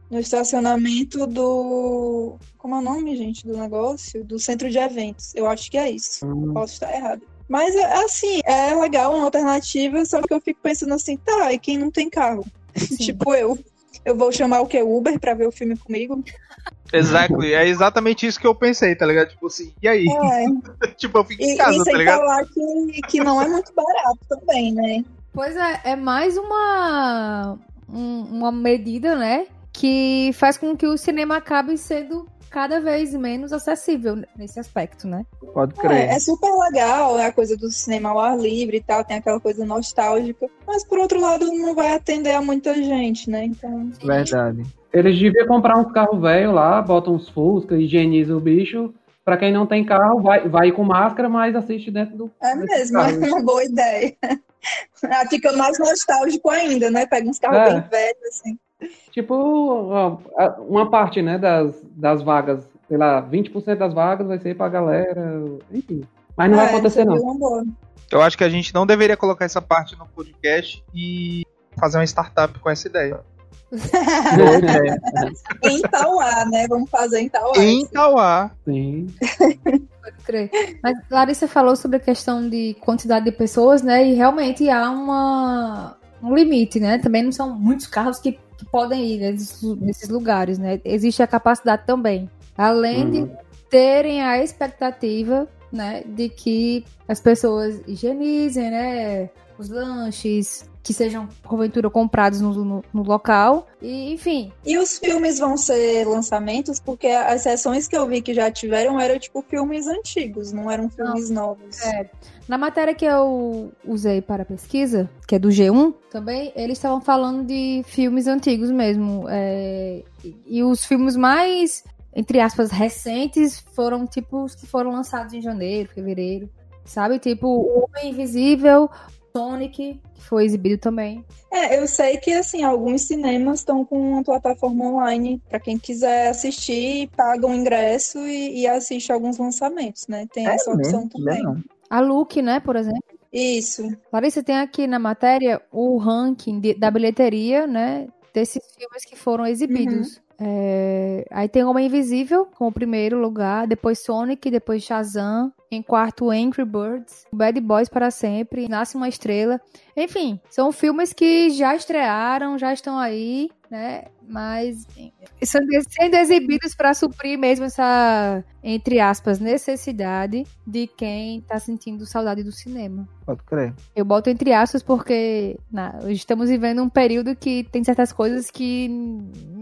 no estacionamento do. Como é o nome, gente, do negócio? Do centro de eventos. Eu acho que é isso. Hum. Posso estar errado. Mas, é, assim, é legal, uma alternativa, só que eu fico pensando assim, tá, e quem não tem carro? tipo eu. Eu vou chamar o que? Uber pra ver o filme comigo? Exactly. É exatamente isso que eu pensei, tá ligado? Tipo assim, e aí? É. tipo, eu fico em casa, e, e tá ligado? falar que, que não é muito barato também, né? Pois é, é mais uma, um, uma medida, né? Que faz com que o cinema acabe sendo cada vez menos acessível nesse aspecto, né? Pode crer. É, é, super legal, é a coisa do cinema ao ar livre e tal, tem aquela coisa nostálgica, mas por outro lado não vai atender a muita gente, né? Então. Verdade. Eles deviam comprar uns carros velhos lá, botam uns Fusca, higieniza o bicho. Pra quem não tem carro, vai, vai com máscara, mas assiste dentro do. É mesmo, é uma boa ideia. Fica mais nostálgico ainda, né? Pega uns carros é. bem velhos, assim. Tipo, uma parte, né, das, das vagas, sei lá, 20% das vagas vai ser pra galera, enfim. Mas não é, vai acontecer, não. Eu acho que a gente não deveria colocar essa parte no podcast e fazer uma startup com essa ideia. em Tauá, né? Vamos fazer em Tauá. Em Tauá. Sim. Pode crer. Mas Larissa falou sobre a questão de quantidade de pessoas, né? E realmente há uma, um limite, né? Também não são muitos carros que que podem ir nesses, nesses lugares, né? Existe a capacidade também. Além uhum. de terem a expectativa, né, de que as pessoas higienizem, né, os lanches, que sejam, porventura, comprados no, no, no, local. E, enfim. E os filmes vão ser lançamentos? Porque as sessões que eu vi que já tiveram eram, tipo, filmes antigos, não eram filmes não. novos. É. Na matéria que eu usei para pesquisa, que é do G1, também, eles estavam falando de filmes antigos mesmo. É, e os filmes mais, entre aspas, recentes foram, tipo, os que foram lançados em janeiro, fevereiro. Sabe? Tipo, O Homem Invisível, Sonic, que foi exibido também. É, eu sei que assim, alguns cinemas estão com uma plataforma online para quem quiser assistir, paga um ingresso e, e assiste alguns lançamentos, né? Tem é essa opção mesmo? também. Não. A Look, né, por exemplo. Isso. Larissa, tem aqui na matéria o ranking de, da bilheteria, né, desses filmes que foram exibidos. Uhum. É, aí tem Homem Invisível como primeiro lugar, depois Sonic, depois Shazam, em quarto Angry Birds, Bad Boys para sempre, Nasce uma Estrela. Enfim, são filmes que já estrearam, já estão aí, né? Mas sendo exibidos para suprir mesmo essa, entre aspas, necessidade de quem está sentindo saudade do cinema. Pode crer. Eu boto entre aspas porque estamos vivendo um período que tem certas coisas que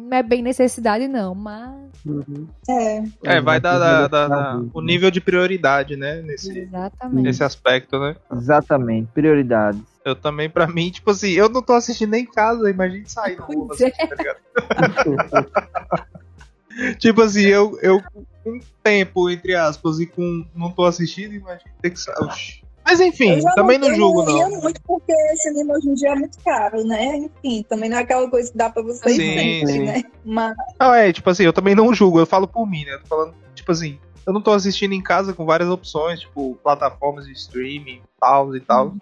não é bem necessidade, não, mas. Uhum. É. É, vai dar, dar, dar, dar o nível de prioridade, né? Nesse, Exatamente. nesse aspecto, né? Exatamente, prioridades. Eu também, pra mim, tipo assim, eu não tô assistindo nem em casa, imagine sair na rua é. assistir, tá ligado? Tipo assim, eu, eu com um tempo, entre aspas, e com não tô assistindo, imagina ter que sair. Mas enfim, Eu também não eu julgo, não ia não. muito porque cinema hoje em dia é muito caro, né? Enfim, também não é aquela coisa que dá pra você ir Sim, sempre, sim. né? Mas Não, é, tipo assim, eu também não julgo, eu falo por mim, né? Eu tô falando, tipo assim, eu não tô assistindo em casa com várias opções, tipo, plataformas de streaming, tal e tal.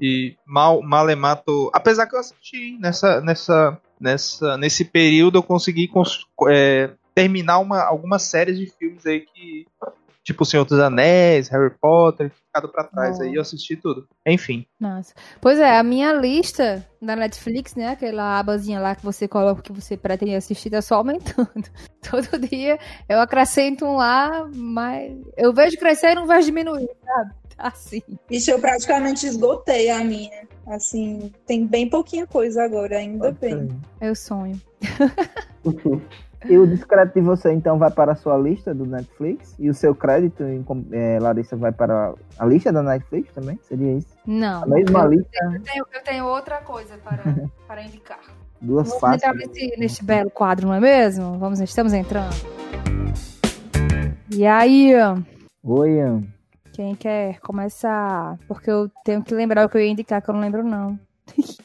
E mal, malemato. Apesar que eu assisti nessa, nessa, nessa, nesse período, eu consegui cons- é, terminar uma, algumas séries de filmes aí que. Tipo, O Senhor dos Anéis, Harry Potter, ficado pra trás Oh. aí, eu assisti tudo. Enfim. Nossa. Pois é, a minha lista da Netflix, né? Aquela abazinha lá que você coloca o que você pretende assistir, tá só aumentando. Todo dia eu acrescento um lá, mas eu vejo crescer e não vejo diminuir, sabe? Tá assim. isso eu praticamente esgotei a minha. Assim, tem bem pouquinha coisa agora, ainda bem. Eu sonho. E o discreto de você, então, vai para a sua lista do Netflix? E o seu crédito, em eh, Larissa, vai para a lista da Netflix também? Seria isso? Não. A mesma eu, lista, eu tenho, eu tenho outra coisa para, para indicar. duas Vamos faces. entrar nesse, neste belo quadro, não é mesmo? Vamos, estamos entrando. E aí, Oi, Ian. quem quer começar? Porque eu tenho que lembrar o que eu ia indicar, que eu não lembro, não.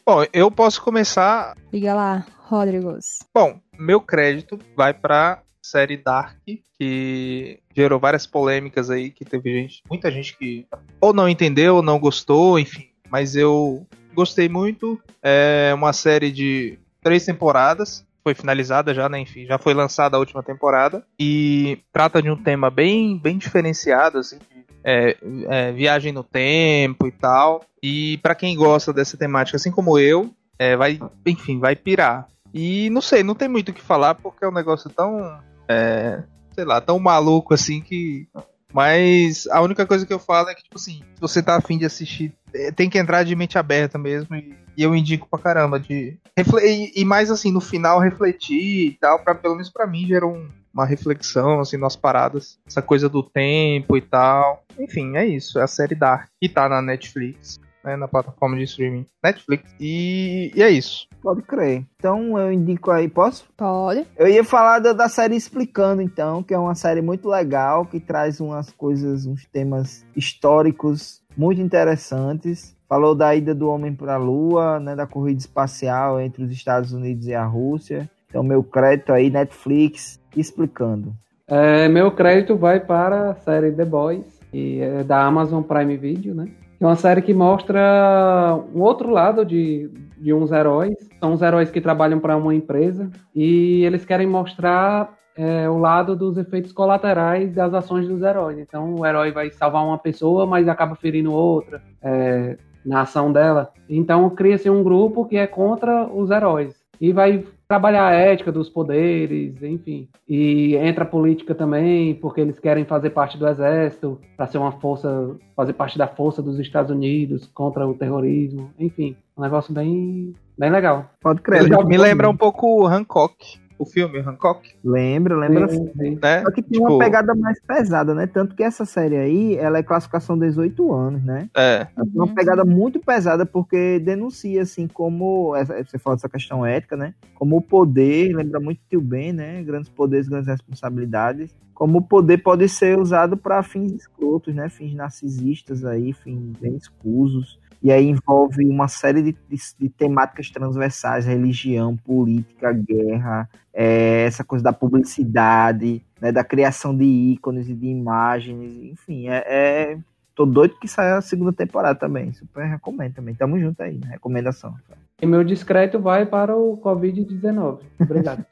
Bom, eu posso começar Liga lá, Rodrigos. Bom, meu crédito vai pra série Dark, que gerou várias polêmicas aí, que teve gente, muita gente que ou não entendeu, ou não gostou, enfim. Mas eu gostei muito. É uma série de três temporadas. Foi finalizada já, né? Enfim, já foi lançada a última temporada. E trata de um tema bem, bem diferenciado, assim. é, é, viagem no tempo e tal. E pra quem gosta dessa temática, assim como eu, é, vai, enfim, vai pirar. E não sei, não tem muito o que falar porque é um negócio tão, é, sei lá, tão maluco assim que. Mas a única coisa que eu falo é que, tipo assim, se você tá afim de assistir, é, tem que entrar de mente aberta mesmo. E, e eu indico pra caramba de. E, e mais assim, no final refletir e tal, pra, pelo menos pra mim gerou um- uma reflexão, assim, nas paradas. Essa coisa do tempo e tal. Enfim, é isso. É a série Dark, que tá na Netflix, né, na plataforma de streaming Netflix. E, e é isso. Pode crer. Então eu indico aí, posso? Pode. Eu ia falar da, da série Explicando, então, que é uma série muito legal, que traz umas coisas, uns temas históricos muito interessantes. Falou da ida do homem para a Lua, né, da corrida espacial entre os Estados Unidos e a Rússia. Então, meu crédito aí, Netflix, Explicando. É, meu crédito vai para a série The Boys, que é da Amazon Prime Video, né? É uma série que mostra um outro lado de, de uns heróis. São os heróis que trabalham para uma empresa e eles querem mostrar é, o lado dos efeitos colaterais das ações dos heróis. Então, o herói vai salvar uma pessoa, mas acaba ferindo outra é, na ação dela. Então, cria-se um grupo que é contra os heróis e vai trabalhar a ética dos poderes, enfim. E entra a política também, porque eles querem fazer parte do exército, para ser uma força, fazer parte da força dos Estados Unidos contra o terrorismo, enfim. Um negócio bem, bem legal. Pode crer. Me, lembra um pouco o Hancock, o filme Hancock, Lembra, lembra sim. Sim, sim. né? Só que tem Tipo, uma pegada mais pesada, né? Tanto que essa série aí, ela é classificação 18 anos, né? É, tem uma pegada muito pesada porque denuncia, assim, como. Você fala dessa questão ética, né? Como o poder, lembra muito Tio Ben, né? Grandes poderes, grandes responsabilidades. Como o poder pode ser usado para fins escrotos, né? Fins narcisistas aí, fins bem escusos. E aí envolve uma série de, de- de temáticas transversais, religião, política, guerra, é, essa coisa da publicidade, né, da criação de ícones e de imagens, enfim, é, é- tô doido que saia a segunda temporada também, super recomendo também, tamo junto aí, né, recomendação. E meu discreto vai para o Covid-19. Obrigado.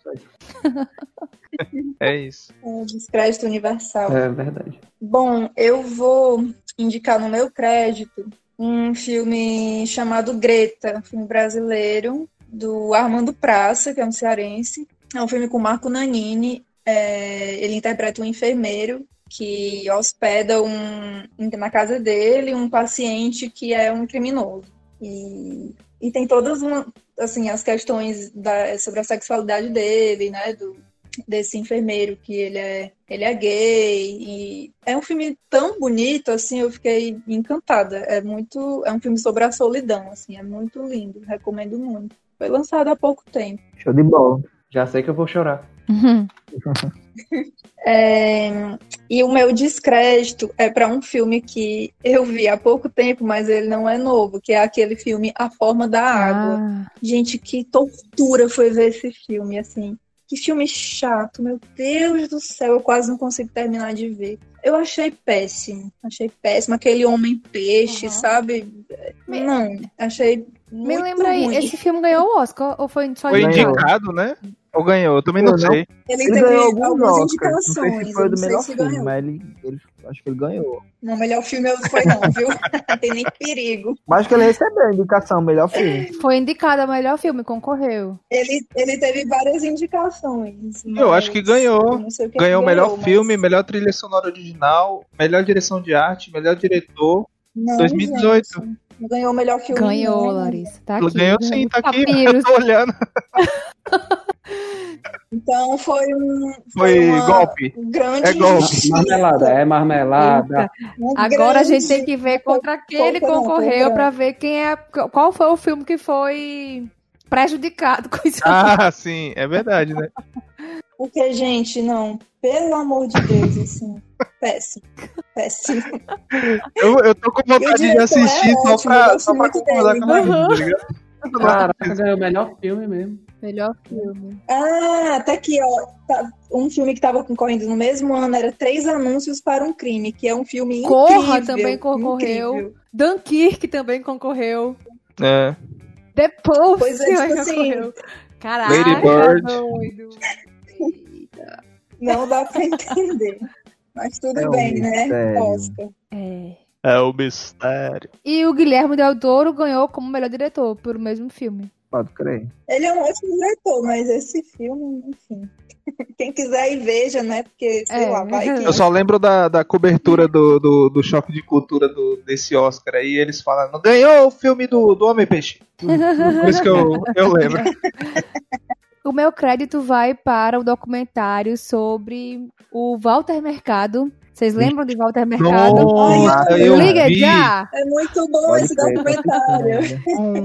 é isso. É, descrédito universal. É verdade. Bom, eu vou indicar no meu crédito um filme chamado Greta, um filme brasileiro, do Armando Praça, que é um cearense. É um filme com Marco Nanini. É, ele interpreta um enfermeiro que hospeda um, na casa dele um paciente que é um criminoso. E, e tem todas uma, assim, as questões da, sobre a sexualidade dele, né? Do, desse enfermeiro que ele é, ele é gay e é um filme tão bonito assim, eu fiquei encantada. É muito, é um filme sobre a solidão, assim, é muito lindo, recomendo muito. Foi lançado há pouco tempo. Show de bola. Já sei que eu vou chorar. Uhum. É, e o meu descrédito é para um filme que eu vi há pouco tempo, mas ele não é novo, que é aquele filme A Forma da Água. Ah, Gente, que tortura foi ver esse filme, assim. Que filme chato, meu Deus do céu, eu quase não consigo terminar de ver. Eu achei péssimo, achei péssimo. Aquele homem peixe, Uhum. sabe? Me- Não, achei me lembra aí, ruim. esse filme ganhou o Oscar ou foi só Foi indicado, né? Ou ganhou? Eu também não não- sei. Ele, Ele teve ganhou alguns algumas Oscars. Não indicações, sei se foi do melhor filme, ganhou. mas ele, ele- acho que ele ganhou. Não, melhor filme foi não, viu? Não tem nem perigo. Mas acho que ele recebeu a indicação, melhor filme. Foi indicado a melhor filme, concorreu. Ele, ele teve várias indicações. Eu acho que ganhou. Ganhou que melhor mas- filme, melhor trilha sonora original, melhor direção de arte, melhor diretor. Não, 2018. gente, ganhou o melhor filme. Ganhou. Larissa. Tá aqui. ganhou sim, tá aqui. Papiros. Eu tô olhando. Então foi um. Foi uma golpe. Grande É golpe. injustiça. Marmelada, é marmelada. Agora a gente tem que ver contra aquele Contra não, concorreu pra ver quem é. Qual foi o filme que foi prejudicado com isso. Ah, sim, é verdade, né? Porque, gente, não. Pelo amor de Deus, assim. Péssimo. Péssimo. Eu, eu tô com o vontade de assistir é só ótimo, pra, só pra concordar com a Marisa, tá ligado? Caraca, ganhou o melhor filme mesmo. Melhor filme. Ah, até aqui, ó. tá- um filme que tava concorrendo no mesmo ano era Três Anúncios para um Crime, que é um filme Corra incrível. também concorreu. incrível. Dunkirk também concorreu. É. Depois Pois é, tipo assim, Caraca, Lady Bird. doido. Não dá pra entender. Mas tudo É um bem, né? Oscar. É. É o mistério. E o Guilherme Del Toro ganhou como melhor diretor por o mesmo filme. Pode crer. Ele é um ótimo diretor, mas esse filme, enfim. Quem quiser ir veja, né? Porque, sei É. lá, vai que. Eu só lembro da, da cobertura do, do, do choque de cultura do, desse Oscar aí, eles falando, ganhou o filme do, do Homem-Peixe. Por isso que eu, eu lembro. O meu crédito vai para o documentário sobre o Walter Mercado. Vocês lembram de Walter Mercado? Nossa, eu Liga vi. já! É muito bom Pode esse documentário.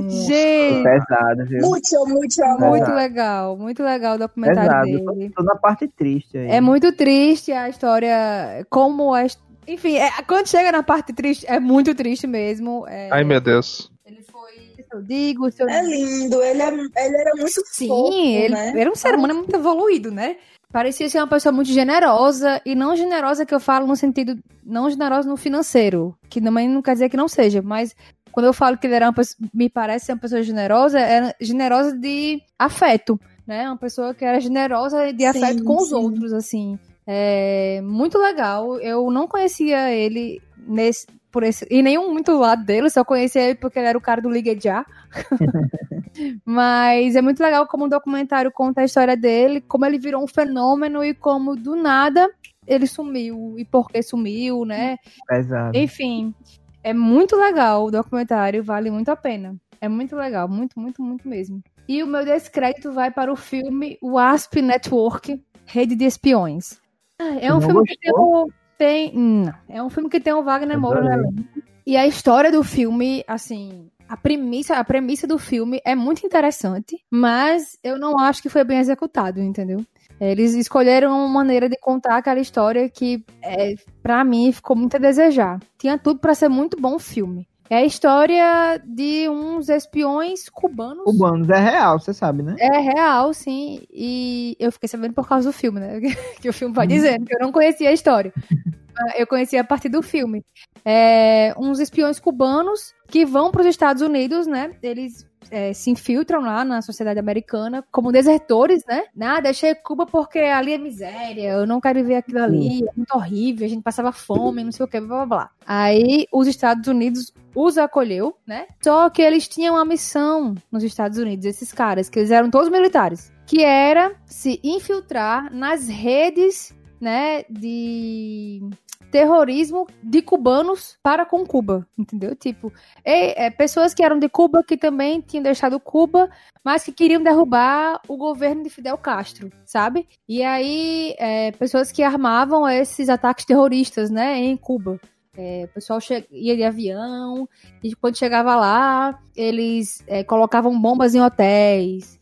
Gente, Pesado, viu? Muito, muito amor. muito legal, muito legal o documentário Pesado. Dele. tô na parte triste aí. É muito triste a história, como a, his- enfim, é- quando chega na parte triste, é muito triste mesmo. é- Ai, meu Deus. Ele foi, eu digo, se eu É lindo, ele, é, ele era muito Sim, fofo, ele né? era um ser humano muito evoluído, né? Parecia ser uma pessoa muito generosa, e não generosa que eu falo no sentido, não generosa no financeiro, que também não quer dizer que não seja, mas quando eu falo que ele era uma pessoa, me parece ser uma pessoa generosa, era generosa de afeto, né? Uma pessoa que era generosa de Sim, afeto com os sim. outros, assim. É muito legal. Eu não conhecia ele nesse, por esse, e nenhum muito lado dele, só conhecia ele porque ele era o cara do Liga Já. Mas é muito legal como o documentário conta a história dele, como ele virou um fenômeno e como do nada ele sumiu e por que sumiu, né? Pesado. Enfim, é muito legal o documentário, vale muito a pena. É muito legal, muito, muito, muito mesmo. E o meu descrédito vai para o filme Wasp Network, Rede de Espiões. Ah, É um não filme que tem, o, tem não, é um filme que tem o Wagner Moura no elenco. E a história do filme, assim, a premissa, a premissa do filme é muito interessante, mas eu não acho que foi bem executado, entendeu? Eles escolheram uma maneira de contar aquela história que, é, para mim, ficou muito a desejar. Tinha tudo para ser muito bom o filme. É a história de uns espiões cubanos. Cubanos é real, você sabe, né? É real, sim. E eu fiquei sabendo por causa do filme, né? que o filme vai dizendo, que eu não conhecia a história. Eu conhecia a partir do filme. É, uns espiões cubanos que vão para os Estados Unidos, né? Eles é, se infiltram lá na sociedade americana como desertores, né? Ah, deixei Cuba porque ali é miséria, eu não quero viver aquilo ali, é muito horrível, a gente passava fome, não sei o que, blá blá blá. Aí os Estados Unidos os acolheu, né? Só que eles tinham uma missão nos Estados Unidos, esses caras, que eles eram todos militares, que era se infiltrar nas redes né, de terrorismo de cubanos para com Cuba, entendeu? Tipo, é, é, pessoas que eram de Cuba que também tinham deixado Cuba, mas que queriam derrubar o governo de Fidel Castro, sabe? E aí, é, pessoas que armavam esses ataques terroristas, né, em Cuba. É, o pessoal ia de avião e quando chegava lá, eles é, colocavam bombas em hotéis,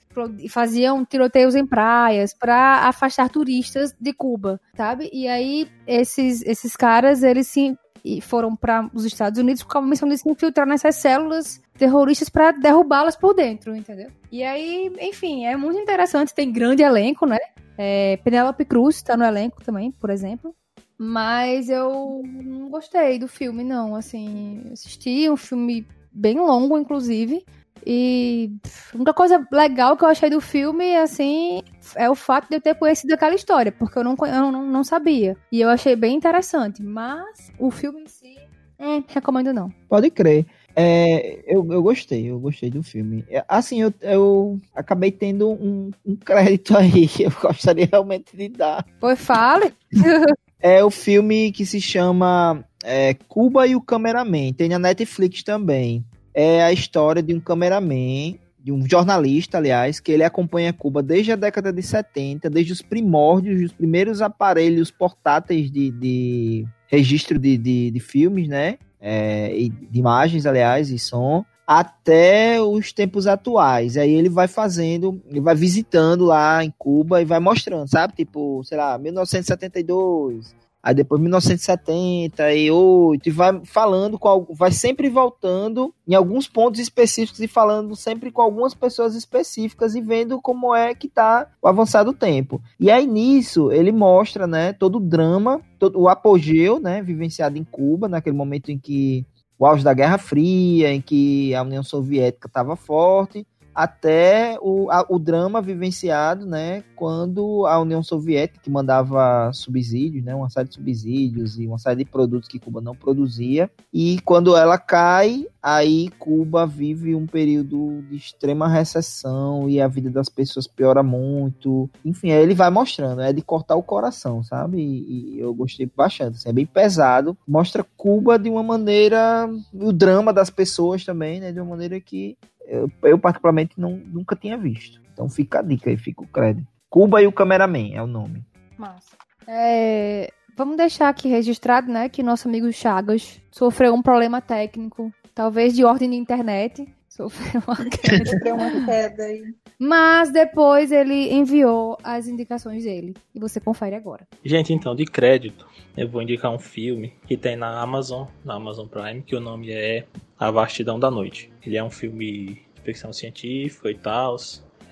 faziam tiroteios em praias para afastar turistas de Cuba, sabe? E aí esses, esses caras, eles se foram para os Estados Unidos com a missão de se infiltrar nessas células terroristas para derrubá-las por dentro, entendeu? E aí, enfim, é muito interessante, tem grande elenco, né? É, Penelope Cruz está no elenco também, por exemplo. Mas eu não gostei do filme, não. Assim, assisti um filme bem longo, inclusive. E a única coisa legal que eu achei do filme, assim, é o fato de eu ter conhecido aquela história, porque eu não, eu não, não sabia. E eu achei bem interessante. Mas o filme em si, é, recomendo não. Pode crer. É, eu, eu gostei, eu gostei do filme. É, assim, eu, eu acabei tendo um, um crédito aí que eu gostaria realmente de dar. Pois fale. é o filme que se chama é, Cuba e o Cameraman. Tem na Netflix também é a história de um cameraman, de um jornalista, aliás, que ele acompanha Cuba desde a década de 70, desde os primórdios, os primeiros aparelhos portáteis de, de registro de, de, de, filmes, né? É, de imagens, aliás, e som, até os tempos atuais. Aí ele vai fazendo, ele vai visitando lá em Cuba e vai mostrando, sabe? Tipo, sei lá, 1972, aí depois 1978, e vai falando, com, vai sempre voltando em alguns pontos específicos e falando sempre com algumas pessoas específicas e vendo como é que tá o avançado tempo. E aí nisso ele mostra, né, todo o drama, todo o apogeu, né, vivenciado em Cuba, naquele momento em que o auge da Guerra Fria, em que a União Soviética estava forte, até o, a, o drama vivenciado, né, quando a União Soviética, que mandava subsídios, né, uma série de subsídios e uma série de produtos que Cuba não produzia, e quando ela cai, aí Cuba vive um período de extrema recessão e a vida das pessoas piora muito. Enfim, aí ele vai mostrando, é de cortar o coração, sabe? E, e eu gostei bastante, assim, é bem pesado, mostra Cuba de uma maneira, o drama das pessoas também, né, de uma maneira que eu, eu particularmente não, nunca tinha visto. Então fica a dica aí, fica o crédito. Cuba e o Cameraman é o nome. Massa. É, vamos deixar aqui registrado, né, que nosso amigo Chagas sofreu um problema técnico, talvez de ordem de internet. Sofreu uma queda. sofreu uma queda aí. Mas depois ele enviou as indicações dele. E você confere agora. Gente, então, de crédito, eu vou indicar um filme que tem na Amazon, na Amazon Prime, que o nome é A Vastidão da Noite. Ele é um filme de ficção científica e tal,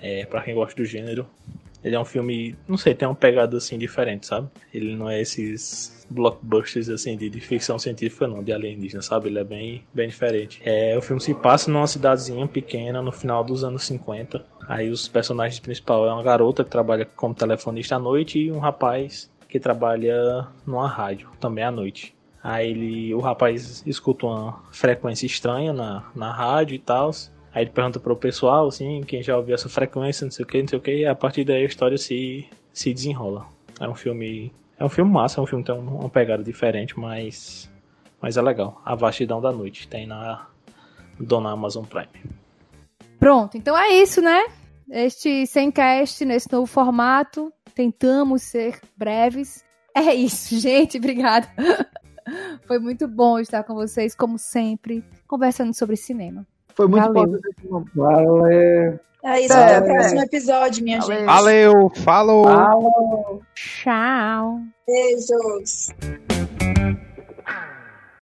é, para quem gosta do gênero. Ele é um filme, não sei, tem uma pegada assim diferente, sabe? Ele não é esses blockbusters assim de, de ficção científica não, de alienígena, sabe? Ele é bem, bem diferente. É, o filme se passa numa cidadezinha pequena no final dos anos 50. Aí os personagens principais é uma garota que trabalha como telefonista à noite e um rapaz que trabalha numa rádio, também à noite. Aí ele, o rapaz escuta uma frequência estranha na, na rádio e tal. Aí ele pergunta pro pessoal, assim, quem já ouviu essa frequência, não sei o que, não sei o que, e a partir daí a história se, se desenrola. É um filme. É um filme massa, é um filme que tem uma pegada diferente, mas. Mas é legal. A vastidão da noite. Tem na Dona Amazon Prime. Pronto, então é isso, né? Este Semcast, nesse novo formato. Tentamos ser breves. É isso, gente. Obrigada. Foi muito bom estar com vocês, como sempre, conversando sobre cinema. Foi muito Valeu. bom. Valeu. É isso, até o próximo episódio, minha Valeu. gente. Valeu, falou. Falou. Tchau. Beijos.